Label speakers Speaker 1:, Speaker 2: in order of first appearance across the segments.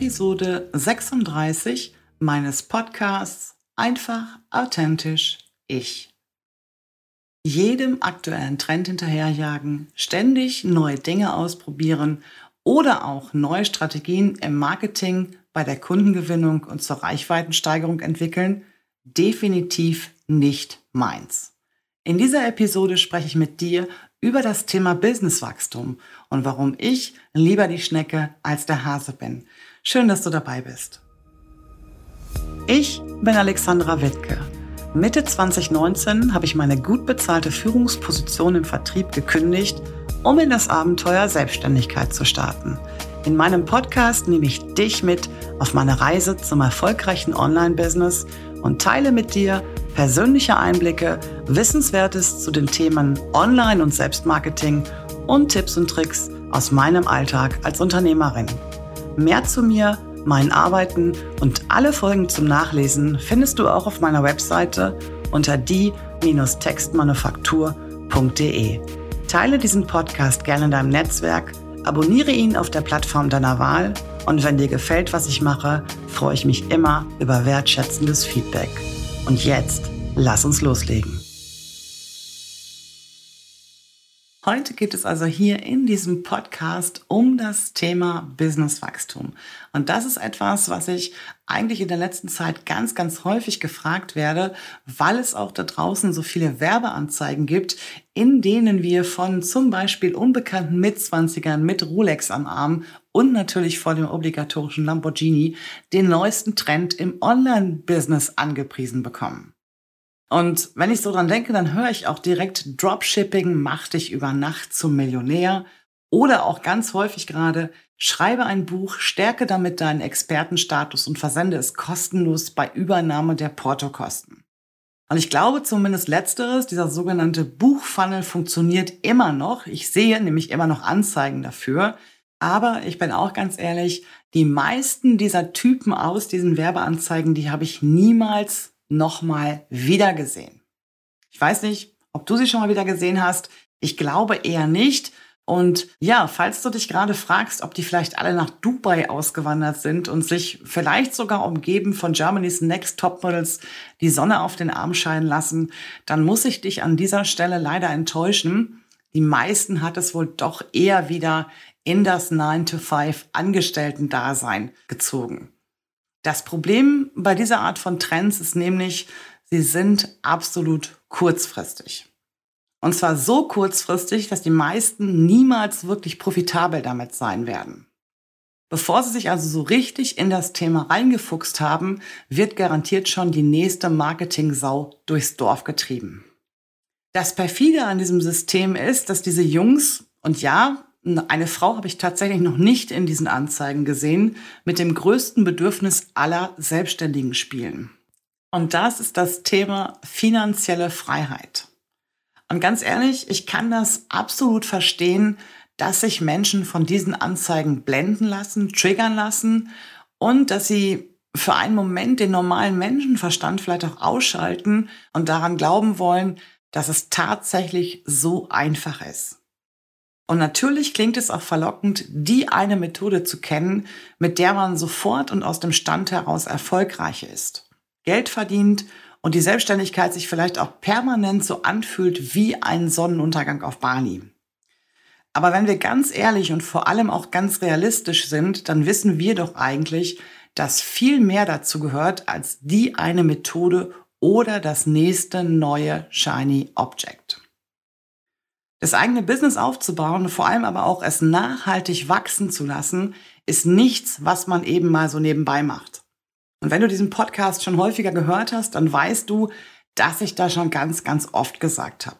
Speaker 1: Episode 36 meines Podcasts Einfach authentisch ich. Jedem aktuellen Trend hinterherjagen, ständig neue Dinge ausprobieren oder auch neue Strategien im Marketing, bei der Kundengewinnung und zur Reichweitensteigerung entwickeln, definitiv nicht meins. In dieser Episode spreche ich mit dir über das Thema Businesswachstum und warum ich lieber die Schnecke als der Hase bin. Schön, dass du dabei bist. Ich bin Alexandra Wittke. Mitte 2019 habe ich meine gut bezahlte Führungsposition im Vertrieb gekündigt, um in das Abenteuer Selbstständigkeit zu starten. In meinem Podcast nehme ich dich mit auf meine Reise zum erfolgreichen Online-Business und teile mit dir persönliche Einblicke, Wissenswertes zu den Themen Online- und Selbstmarketing und Tipps und Tricks aus meinem Alltag als Unternehmerin. Mehr zu mir, meinen Arbeiten und alle Folgen zum Nachlesen findest du auch auf meiner Webseite unter die-textmanufaktur.de. Teile diesen Podcast gerne in deinem Netzwerk, abonniere ihn auf der Plattform deiner Wahl und wenn dir gefällt, was ich mache, freue ich mich immer über wertschätzendes Feedback. Und jetzt, lass uns loslegen. Heute geht es also hier in diesem Podcast um das Thema Businesswachstum. Und das ist etwas, was ich eigentlich in der letzten Zeit ganz, ganz häufig gefragt werde, weil es auch da draußen so viele Werbeanzeigen gibt, in denen wir von zum Beispiel unbekannten Mitzwanzigern mit Rolex am Arm und natürlich vor dem obligatorischen Lamborghini den neuesten Trend im Online-Business angepriesen bekommen. Und wenn ich so dran denke, dann höre ich auch direkt Dropshipping macht dich über Nacht zum Millionär oder auch ganz häufig gerade schreibe ein Buch, stärke damit deinen Expertenstatus und versende es kostenlos bei Übernahme der Portokosten. Und ich glaube zumindest letzteres, dieser sogenannte Buchfunnel funktioniert immer noch. Ich sehe nämlich immer noch Anzeigen dafür. Aber ich bin auch ganz ehrlich, die meisten dieser Typen aus diesen Werbeanzeigen, die habe ich niemals nochmal wieder gesehen. Ich weiß nicht, ob du sie schon mal wieder gesehen hast. Ich glaube eher nicht. Und ja, falls du dich gerade fragst, ob die vielleicht alle nach Dubai ausgewandert sind und sich vielleicht sogar umgeben von Germany's Next Topmodels die Sonne auf den Arm scheinen lassen, dann muss ich dich an dieser Stelle leider enttäuschen. Die meisten hat es wohl doch eher wieder in das 9-to-5 Angestellten-Dasein gezogen. Das Problem bei dieser Art von Trends ist nämlich, sie sind absolut kurzfristig. Und zwar so kurzfristig, dass die meisten niemals wirklich profitabel damit sein werden. Bevor sie sich also so richtig in das Thema reingefuchst haben, wird garantiert schon die nächste Marketing-Sau durchs Dorf getrieben. Das perfide an diesem System ist, dass diese Jungs, und ja, eine Frau habe ich tatsächlich noch nicht in diesen Anzeigen gesehen, mit dem größten Bedürfnis aller Selbstständigen spielen. Und das ist das Thema finanzielle Freiheit. Und ganz ehrlich, ich kann das absolut verstehen, dass sich Menschen von diesen Anzeigen blenden lassen, triggern lassen und dass sie für einen Moment den normalen Menschenverstand vielleicht auch ausschalten und daran glauben wollen, dass es tatsächlich so einfach ist. Und natürlich klingt es auch verlockend, die eine Methode zu kennen, mit der man sofort und aus dem Stand heraus erfolgreich ist, Geld verdient und die Selbstständigkeit sich vielleicht auch permanent so anfühlt wie ein Sonnenuntergang auf Bali. Aber wenn wir ganz ehrlich und vor allem auch ganz realistisch sind, dann wissen wir doch eigentlich, dass viel mehr dazu gehört als die eine Methode oder das nächste neue Shiny Object. Das eigene Business aufzubauen, vor allem aber auch es nachhaltig wachsen zu lassen, ist nichts, was man eben mal so nebenbei macht. Und wenn du diesen Podcast schon häufiger gehört hast, dann weißt du, dass ich da schon ganz, ganz oft gesagt habe.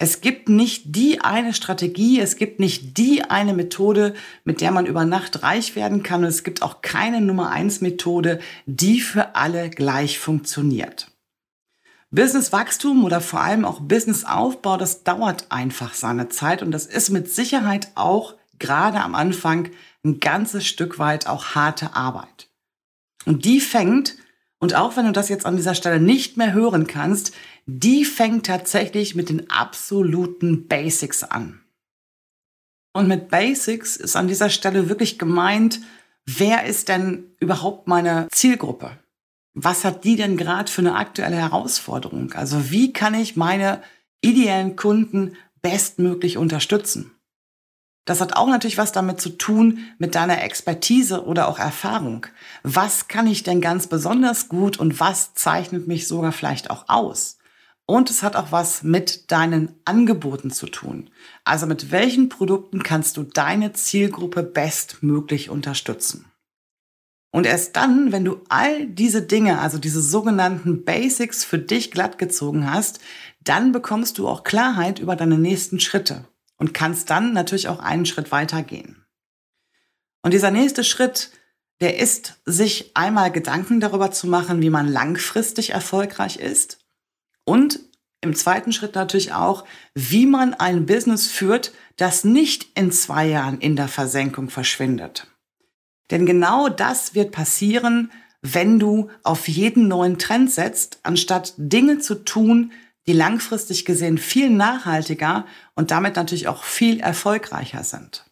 Speaker 1: Es gibt nicht die eine Strategie, es gibt nicht die eine Methode, mit der man über Nacht reich werden kann und es gibt auch keine Nummer eins Methode, die für alle gleich funktioniert. Businesswachstum oder vor allem auch Businessaufbau, das dauert einfach seine Zeit und das ist mit Sicherheit auch gerade am Anfang ein ganzes Stück weit auch harte Arbeit. Und die fängt, und auch wenn du das jetzt an dieser Stelle nicht mehr hören kannst, die fängt tatsächlich mit den absoluten Basics an. Und mit Basics ist an dieser Stelle wirklich gemeint, wer ist denn überhaupt meine Zielgruppe? Was hat die denn gerade für eine aktuelle Herausforderung? Also wie kann ich meine ideellen Kunden bestmöglich unterstützen? Das hat auch natürlich was damit zu tun mit deiner Expertise oder auch Erfahrung. Was kann ich denn ganz besonders gut und was zeichnet mich sogar vielleicht auch aus? Und es hat auch was mit deinen Angeboten zu tun. Also mit welchen Produkten kannst du deine Zielgruppe bestmöglich unterstützen? Und erst dann, wenn du all diese Dinge, also diese sogenannten Basics für dich glatt gezogen hast, dann bekommst du auch Klarheit über deine nächsten Schritte und kannst dann natürlich auch einen Schritt weitergehen. Und dieser nächste Schritt, der ist, sich einmal Gedanken darüber zu machen, wie man langfristig erfolgreich ist und im zweiten Schritt natürlich auch, wie man ein Business führt, das nicht in zwei Jahren in der Versenkung verschwindet. Denn genau das wird passieren, wenn du auf jeden neuen Trend setzt, anstatt Dinge zu tun, die langfristig gesehen viel nachhaltiger und damit natürlich auch viel erfolgreicher sind.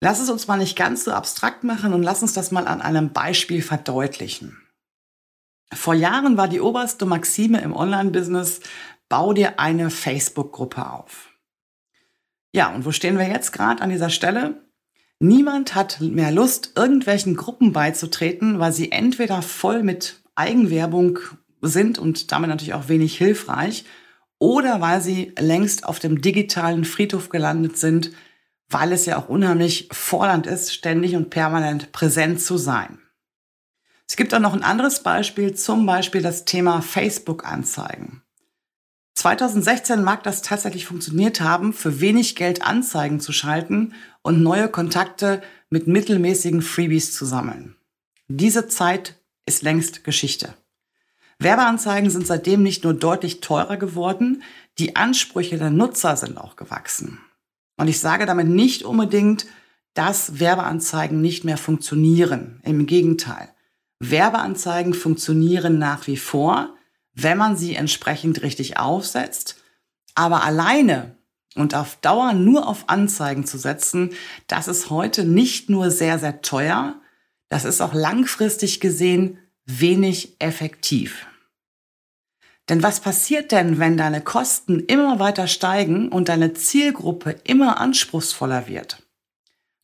Speaker 1: Lass es uns mal nicht ganz so abstrakt machen und lass uns das mal an einem Beispiel verdeutlichen. Vor Jahren war die oberste Maxime im Online-Business, bau dir eine Facebook-Gruppe auf. Ja, und wo stehen wir jetzt gerade an dieser Stelle? Niemand hat mehr Lust, irgendwelchen Gruppen beizutreten, weil sie entweder voll mit Eigenwerbung sind und damit natürlich auch wenig hilfreich oder weil sie längst auf dem digitalen Friedhof gelandet sind, weil es ja auch unheimlich fordernd ist, ständig und permanent präsent zu sein. Es gibt auch noch ein anderes Beispiel, zum Beispiel das Thema Facebook-Anzeigen. 2016 mag das tatsächlich funktioniert haben, für wenig Geld Anzeigen zu schalten und neue Kontakte mit mittelmäßigen Freebies zu sammeln. Diese Zeit ist längst Geschichte. Werbeanzeigen sind seitdem nicht nur deutlich teurer geworden, die Ansprüche der Nutzer sind auch gewachsen. Und ich sage damit nicht unbedingt, dass Werbeanzeigen nicht mehr funktionieren. Im Gegenteil. Werbeanzeigen funktionieren nach wie vor, wenn man sie entsprechend richtig aufsetzt. Aber alleine und auf Dauer nur auf Anzeigen zu setzen, das ist heute nicht nur sehr, sehr teuer, das ist auch langfristig gesehen wenig effektiv. Denn was passiert denn, wenn deine Kosten immer weiter steigen und deine Zielgruppe immer anspruchsvoller wird?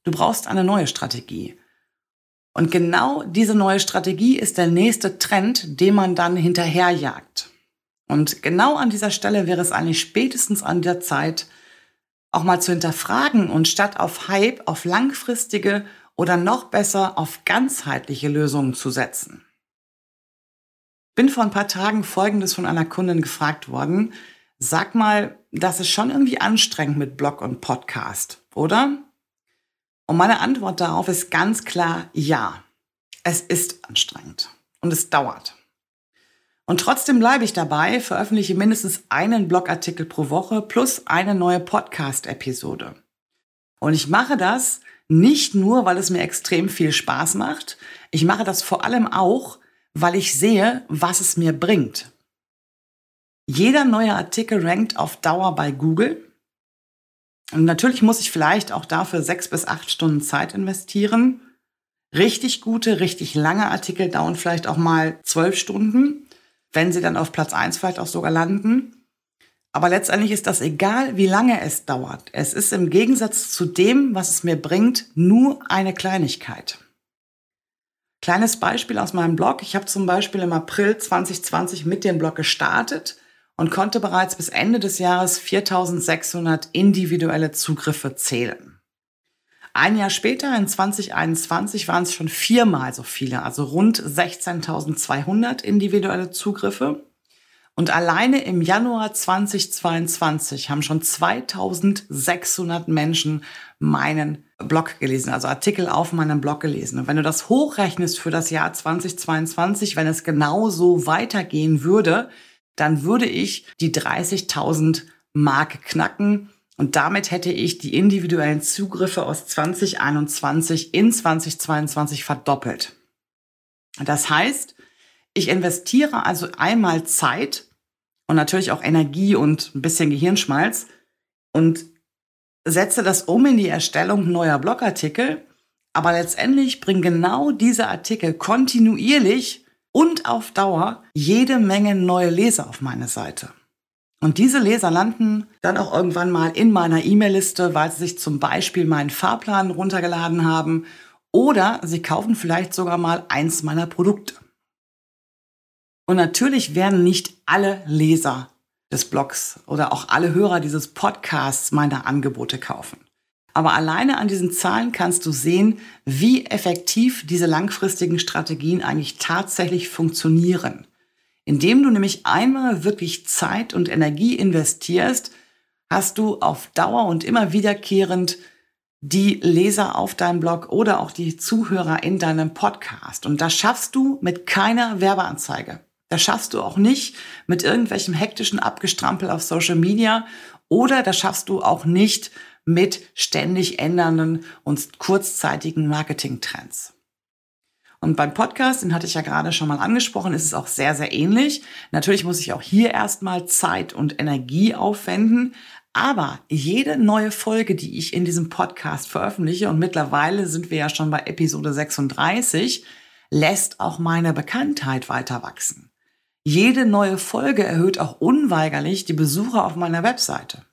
Speaker 1: Du brauchst eine neue Strategie. Und genau diese neue Strategie ist der nächste Trend, den man dann hinterherjagt. Und genau an dieser Stelle wäre es eigentlich spätestens an der Zeit, auch mal zu hinterfragen und statt auf Hype auf langfristige oder noch besser auf ganzheitliche Lösungen zu setzen bin vor ein paar Tagen Folgendes von einer Kundin gefragt worden. Sag mal, das ist schon irgendwie anstrengend mit Blog und Podcast, oder? Und meine Antwort darauf ist ganz klar ja. Es ist anstrengend und es dauert. Und trotzdem bleibe ich dabei, veröffentliche mindestens einen Blogartikel pro Woche plus eine neue Podcast-Episode. Und ich mache das nicht nur, weil es mir extrem viel Spaß macht. Ich mache das vor allem auch, weil ich sehe, was es mir bringt. Jeder neue Artikel rankt auf Dauer bei Google. Und natürlich muss ich vielleicht auch dafür sechs bis acht Stunden Zeit investieren. Richtig gute, richtig lange Artikel dauern vielleicht auch mal zwölf Stunden, wenn sie dann auf Platz eins vielleicht auch sogar landen. Aber letztendlich ist das egal, wie lange es dauert. Es ist im Gegensatz zu dem, was es mir bringt, nur eine Kleinigkeit. Kleines Beispiel aus meinem Blog. Ich habe zum Beispiel im April 2020 mit dem Blog gestartet und konnte bereits bis Ende des Jahres 4600 individuelle Zugriffe zählen. Ein Jahr später, in 2021, waren es schon viermal so viele, also rund 16.200 individuelle Zugriffe. Und alleine im Januar 2022 haben schon 2600 Menschen meinen Blog gelesen, also Artikel auf meinem Blog gelesen. Und wenn du das hochrechnest für das Jahr 2022, wenn es genau so weitergehen würde, dann würde ich die 30.000 Marke knacken. Und damit hätte ich die individuellen Zugriffe aus 2021 in 2022 verdoppelt. Das heißt, ich investiere also einmal Zeit und natürlich auch Energie und ein bisschen Gehirnschmalz und setze das um in die Erstellung neuer Blogartikel. Aber letztendlich bringen genau diese Artikel kontinuierlich und auf Dauer jede Menge neue Leser auf meine Seite. Und diese Leser landen dann auch irgendwann mal in meiner E-Mail-Liste, weil sie sich zum Beispiel meinen Fahrplan runtergeladen haben oder sie kaufen vielleicht sogar mal eins meiner Produkte. Und natürlich werden nicht alle Leser des Blogs oder auch alle Hörer dieses Podcasts meine Angebote kaufen. Aber alleine an diesen Zahlen kannst du sehen, wie effektiv diese langfristigen Strategien eigentlich tatsächlich funktionieren. Indem du nämlich einmal wirklich Zeit und Energie investierst, hast du auf Dauer und immer wiederkehrend die Leser auf deinem Blog oder auch die Zuhörer in deinem Podcast. Und das schaffst du mit keiner Werbeanzeige. Das schaffst du auch nicht mit irgendwelchem hektischen Abgestrampel auf Social Media oder das schaffst du auch nicht mit ständig ändernden und kurzzeitigen Marketingtrends. Und beim Podcast, den hatte ich ja gerade schon mal angesprochen, ist es auch sehr, sehr ähnlich. Natürlich muss ich auch hier erstmal Zeit und Energie aufwenden. Aber jede neue Folge, die ich in diesem Podcast veröffentliche, und mittlerweile sind wir ja schon bei Episode 36, lässt auch meine Bekanntheit weiter wachsen. Jede neue Folge erhöht auch unweigerlich die Besucher auf meiner Webseite.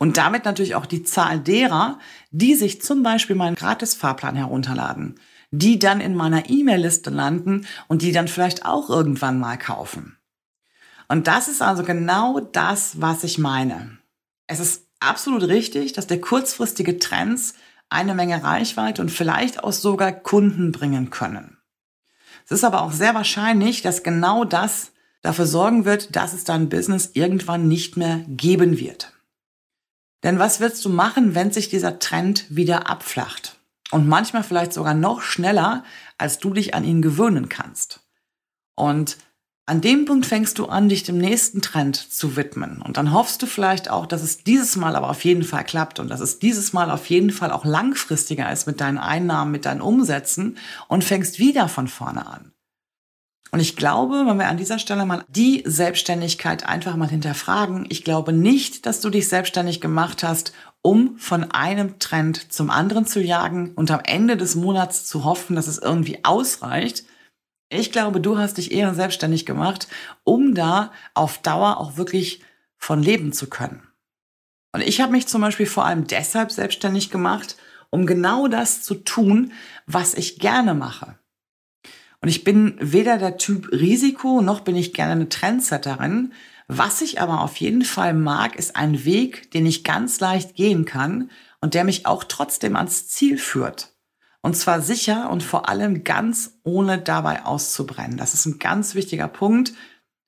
Speaker 1: Und damit natürlich auch die Zahl derer, die sich zum Beispiel meinen Gratis-Fahrplan herunterladen, die dann in meiner E-Mail-Liste landen und die dann vielleicht auch irgendwann mal kaufen. Und das ist also genau das, was ich meine. Es ist absolut richtig, dass der kurzfristige Trends eine Menge Reichweite und vielleicht auch sogar Kunden bringen können. Es ist aber auch sehr wahrscheinlich, dass genau das dafür sorgen wird, dass es dein Business irgendwann nicht mehr geben wird. Denn was willst du machen, wenn sich dieser Trend wieder abflacht? Und manchmal vielleicht sogar noch schneller, als du dich an ihn gewöhnen kannst. Und an dem Punkt fängst du an, dich dem nächsten Trend zu widmen. Und dann hoffst du vielleicht auch, dass es dieses Mal aber auf jeden Fall klappt und dass es dieses Mal auf jeden Fall auch langfristiger ist mit deinen Einnahmen, mit deinen Umsätzen und fängst wieder von vorne an. Und ich glaube, wenn wir an dieser Stelle mal die Selbstständigkeit einfach mal hinterfragen, ich glaube nicht, dass du dich selbstständig gemacht hast, um von einem Trend zum anderen zu jagen und am Ende des Monats zu hoffen, dass es irgendwie ausreicht. Ich glaube, du hast dich eher selbstständig gemacht, um da auf Dauer auch wirklich von leben zu können. Und ich habe mich zum Beispiel vor allem deshalb selbstständig gemacht, um genau das zu tun, was ich gerne mache. Und ich bin weder der Typ Risiko, noch bin ich gerne eine Trendsetterin. Was ich aber auf jeden Fall mag, ist ein Weg, den ich ganz leicht gehen kann und der mich auch trotzdem ans Ziel führt. Und zwar sicher und vor allem ganz ohne dabei auszubrennen. Das ist ein ganz wichtiger Punkt,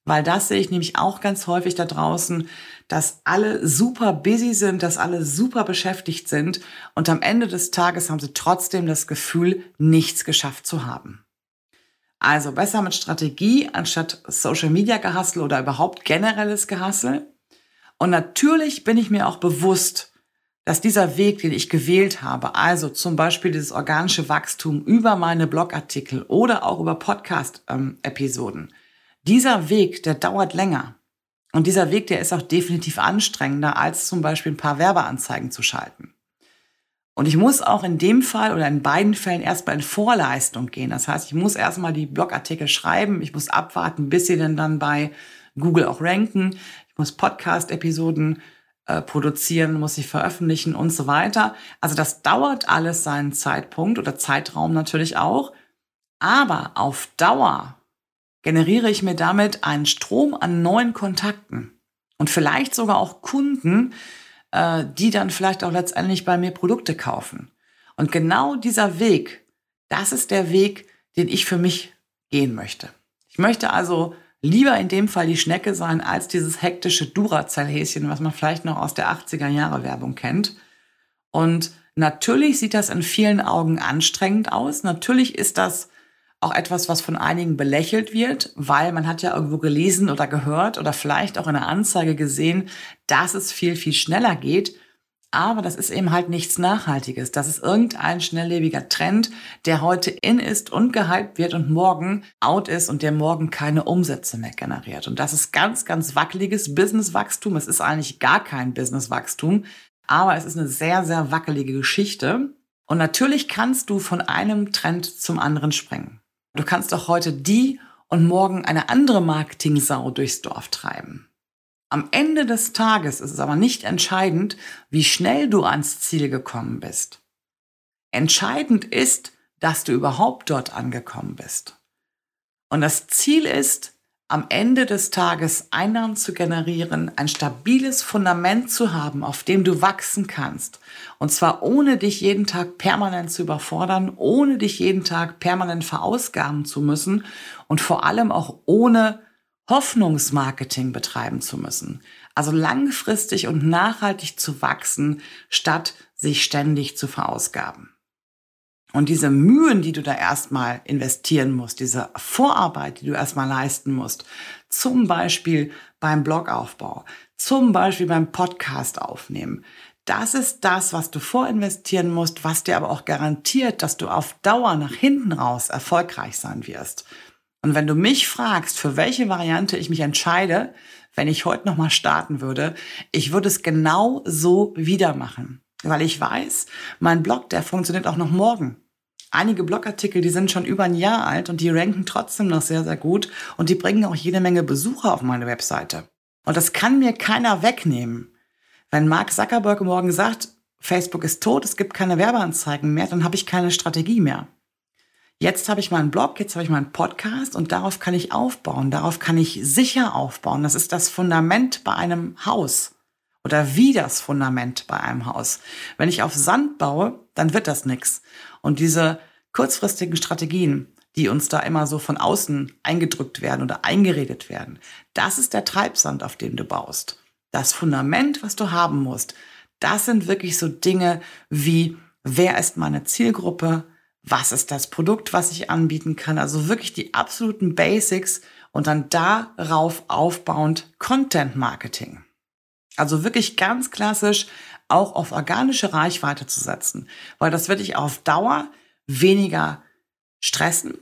Speaker 1: weil das sehe ich nämlich auch ganz häufig da draußen, dass alle super busy sind, dass alle super beschäftigt sind und am Ende des Tages haben sie trotzdem das Gefühl, nichts geschafft zu haben. Also besser mit Strategie anstatt Social Media Gehassel oder überhaupt generelles Gehassel. Und natürlich bin ich mir auch bewusst, dass dieser Weg, den ich gewählt habe, also zum Beispiel dieses organische Wachstum über meine Blogartikel oder auch über Podcast-Episoden, dieser Weg, der dauert länger. Und dieser Weg, der ist auch definitiv anstrengender, als zum Beispiel ein paar Werbeanzeigen zu schalten. Und ich muss auch in dem Fall oder in beiden Fällen erstmal in Vorleistung gehen. Das heißt, ich muss erstmal die Blogartikel schreiben, ich muss abwarten, bis sie denn dann bei Google auch ranken, ich muss Podcast-Episoden äh, produzieren, muss sie veröffentlichen und so weiter. Also das dauert alles seinen Zeitpunkt oder Zeitraum natürlich auch. Aber auf Dauer generiere ich mir damit einen Strom an neuen Kontakten und vielleicht sogar auch Kunden, äh, die dann vielleicht auch letztendlich bei mir Produkte kaufen. Und genau dieser Weg, das ist der Weg, den ich für mich gehen möchte. Ich möchte also lieber in dem Fall die Schnecke sein, als dieses hektische Duracell-Häschen, was man vielleicht noch aus der 80er Jahre Werbung kennt. Und natürlich sieht das in vielen Augen anstrengend aus. Natürlich ist das auch etwas, was von einigen belächelt wird, weil man hat ja irgendwo gelesen oder gehört oder vielleicht auch in einer Anzeige gesehen, dass es viel, viel schneller geht. Aber das ist eben halt nichts Nachhaltiges. Das ist irgendein schnelllebiger Trend, der heute in ist und gehypt wird und morgen out ist und der morgen keine Umsätze mehr generiert. Und das ist ganz, ganz wackeliges Businesswachstum. Es ist eigentlich gar kein Businesswachstum, aber es ist eine sehr, sehr wackelige Geschichte. Und natürlich kannst du von einem Trend zum anderen springen. Du kannst auch heute die und morgen eine andere Marketing-Sau durchs Dorf treiben. Am Ende des Tages ist es aber nicht entscheidend, wie schnell du ans Ziel gekommen bist. Entscheidend ist, dass du überhaupt dort angekommen bist. Und das Ziel ist, am Ende des Tages Einnahmen zu generieren, ein stabiles Fundament zu haben, auf dem du wachsen kannst. Und zwar ohne dich jeden Tag permanent zu überfordern, ohne dich jeden Tag permanent verausgaben zu müssen und vor allem auch ohne Hoffnungsmarketing betreiben zu müssen. Also langfristig und nachhaltig zu wachsen, statt sich ständig zu verausgaben. Und diese Mühen, die du da erstmal investieren musst, diese Vorarbeit, die du erstmal leisten musst, zum Beispiel beim Blogaufbau, zum Beispiel beim Podcast aufnehmen, das ist das, was du vorinvestieren musst, was dir aber auch garantiert, dass du auf Dauer nach hinten raus erfolgreich sein wirst. Und wenn du mich fragst, für welche Variante ich mich entscheide, wenn ich heute nochmal starten würde, ich würde es genau so wieder machen. Weil ich weiß, mein Blog, der funktioniert auch noch morgen. Einige Blogartikel, die sind schon über ein Jahr alt und die ranken trotzdem noch sehr, sehr gut und die bringen auch jede Menge Besucher auf meine Webseite. Und das kann mir keiner wegnehmen. Wenn Mark Zuckerberg morgen sagt, Facebook ist tot, es gibt keine Werbeanzeigen mehr, dann habe ich keine Strategie mehr. Jetzt habe ich meinen Blog, jetzt habe ich meinen Podcast und darauf kann ich aufbauen, darauf kann ich sicher aufbauen. Das ist das Fundament bei einem Haus oder wie das Fundament bei einem Haus. Wenn ich auf Sand baue, dann wird das nichts. Und diese kurzfristigen Strategien, die uns da immer so von außen eingedrückt werden oder eingeredet werden, das ist der Treibsand, auf dem du baust. Das Fundament, was du haben musst, das sind wirklich so Dinge wie, wer ist meine Zielgruppe? was ist das Produkt, was ich anbieten kann. Also wirklich die absoluten Basics und dann darauf aufbauend Content Marketing. Also wirklich ganz klassisch auch auf organische Reichweite zu setzen, weil das wird dich auf Dauer weniger stressen.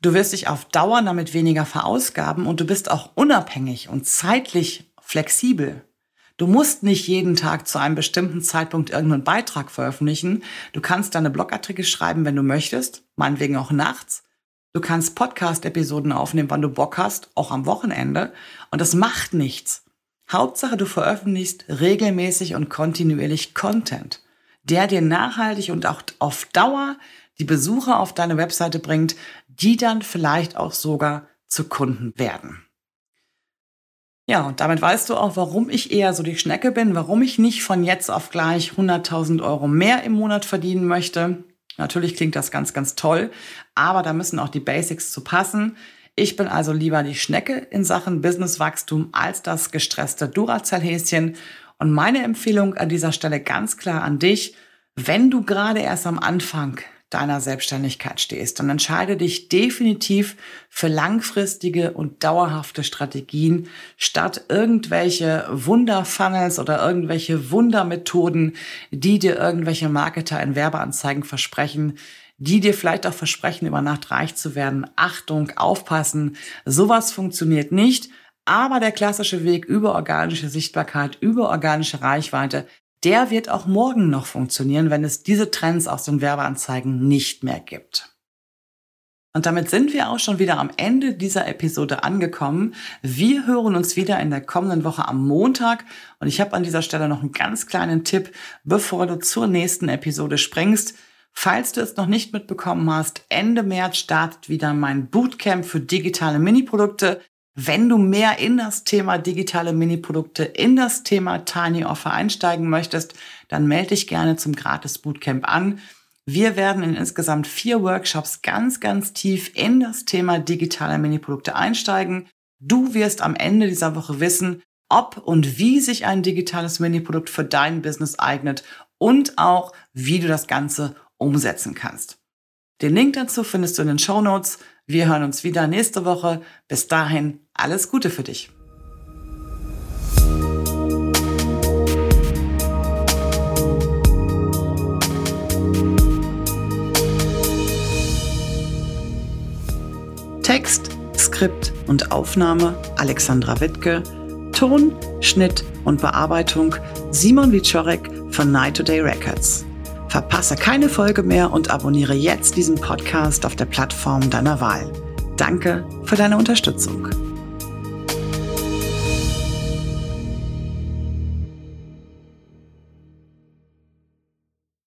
Speaker 1: Du wirst dich auf Dauer damit weniger verausgaben und du bist auch unabhängig und zeitlich flexibel. Du musst nicht jeden Tag zu einem bestimmten Zeitpunkt irgendeinen Beitrag veröffentlichen. Du kannst deine Blogartikel schreiben, wenn du möchtest, meinetwegen auch nachts. Du kannst Podcast-Episoden aufnehmen, wann du Bock hast, auch am Wochenende. Und das macht nichts. Hauptsache, du veröffentlichst regelmäßig und kontinuierlich Content, der dir nachhaltig und auch auf Dauer die Besucher auf deine Webseite bringt, die dann vielleicht auch sogar zu Kunden werden. Ja, und damit weißt du auch, warum ich eher so die Schnecke bin, warum ich nicht von jetzt auf gleich 100.000 Euro mehr im Monat verdienen möchte. Natürlich klingt das ganz, ganz toll, aber da müssen auch die Basics zu passen. Ich bin also lieber die Schnecke in Sachen Businesswachstum als das gestresste Duracell-Häschen. Und meine Empfehlung an dieser Stelle ganz klar an dich, wenn du gerade erst am Anfang deiner Selbstständigkeit stehst, dann entscheide dich definitiv für langfristige und dauerhafte Strategien statt irgendwelche Wunderfunnels oder irgendwelche Wundermethoden, die dir irgendwelche Marketer in Werbeanzeigen versprechen, die dir vielleicht auch versprechen, über Nacht reich zu werden. Achtung, aufpassen, sowas funktioniert nicht. Aber der klassische Weg über organische Sichtbarkeit, über organische Reichweite, der wird auch morgen noch funktionieren, wenn es diese Trends aus den Werbeanzeigen nicht mehr gibt. Und damit sind wir auch schon wieder am Ende dieser Episode angekommen. Wir hören uns wieder in der kommenden Woche am Montag. Und ich habe an dieser Stelle noch einen ganz kleinen Tipp, bevor du zur nächsten Episode springst. Falls du es noch nicht mitbekommen hast, Ende März startet wieder mein Bootcamp für digitale Mini-Produkte. Wenn du mehr in das Thema digitale Mini-Produkte, in das Thema Tiny Offer einsteigen möchtest, dann melde dich gerne zum Gratis Bootcamp an. Wir werden in insgesamt vier Workshops ganz, ganz tief in das Thema digitale Mini-Produkte einsteigen. Du wirst am Ende dieser Woche wissen, ob und wie sich ein digitales Mini-Produkt für dein Business eignet und auch, wie du das Ganze umsetzen kannst. Den Link dazu findest du in den Show Notes. Wir hören uns wieder nächste Woche. Bis dahin, alles Gute für dich. Text, Skript und Aufnahme Alexandra Wittke, Ton, Schnitt und Bearbeitung Simon Wiczorek von Night Today Records. Verpasse keine Folge mehr und abonniere jetzt diesen Podcast auf der Plattform deiner Wahl. Danke für deine Unterstützung.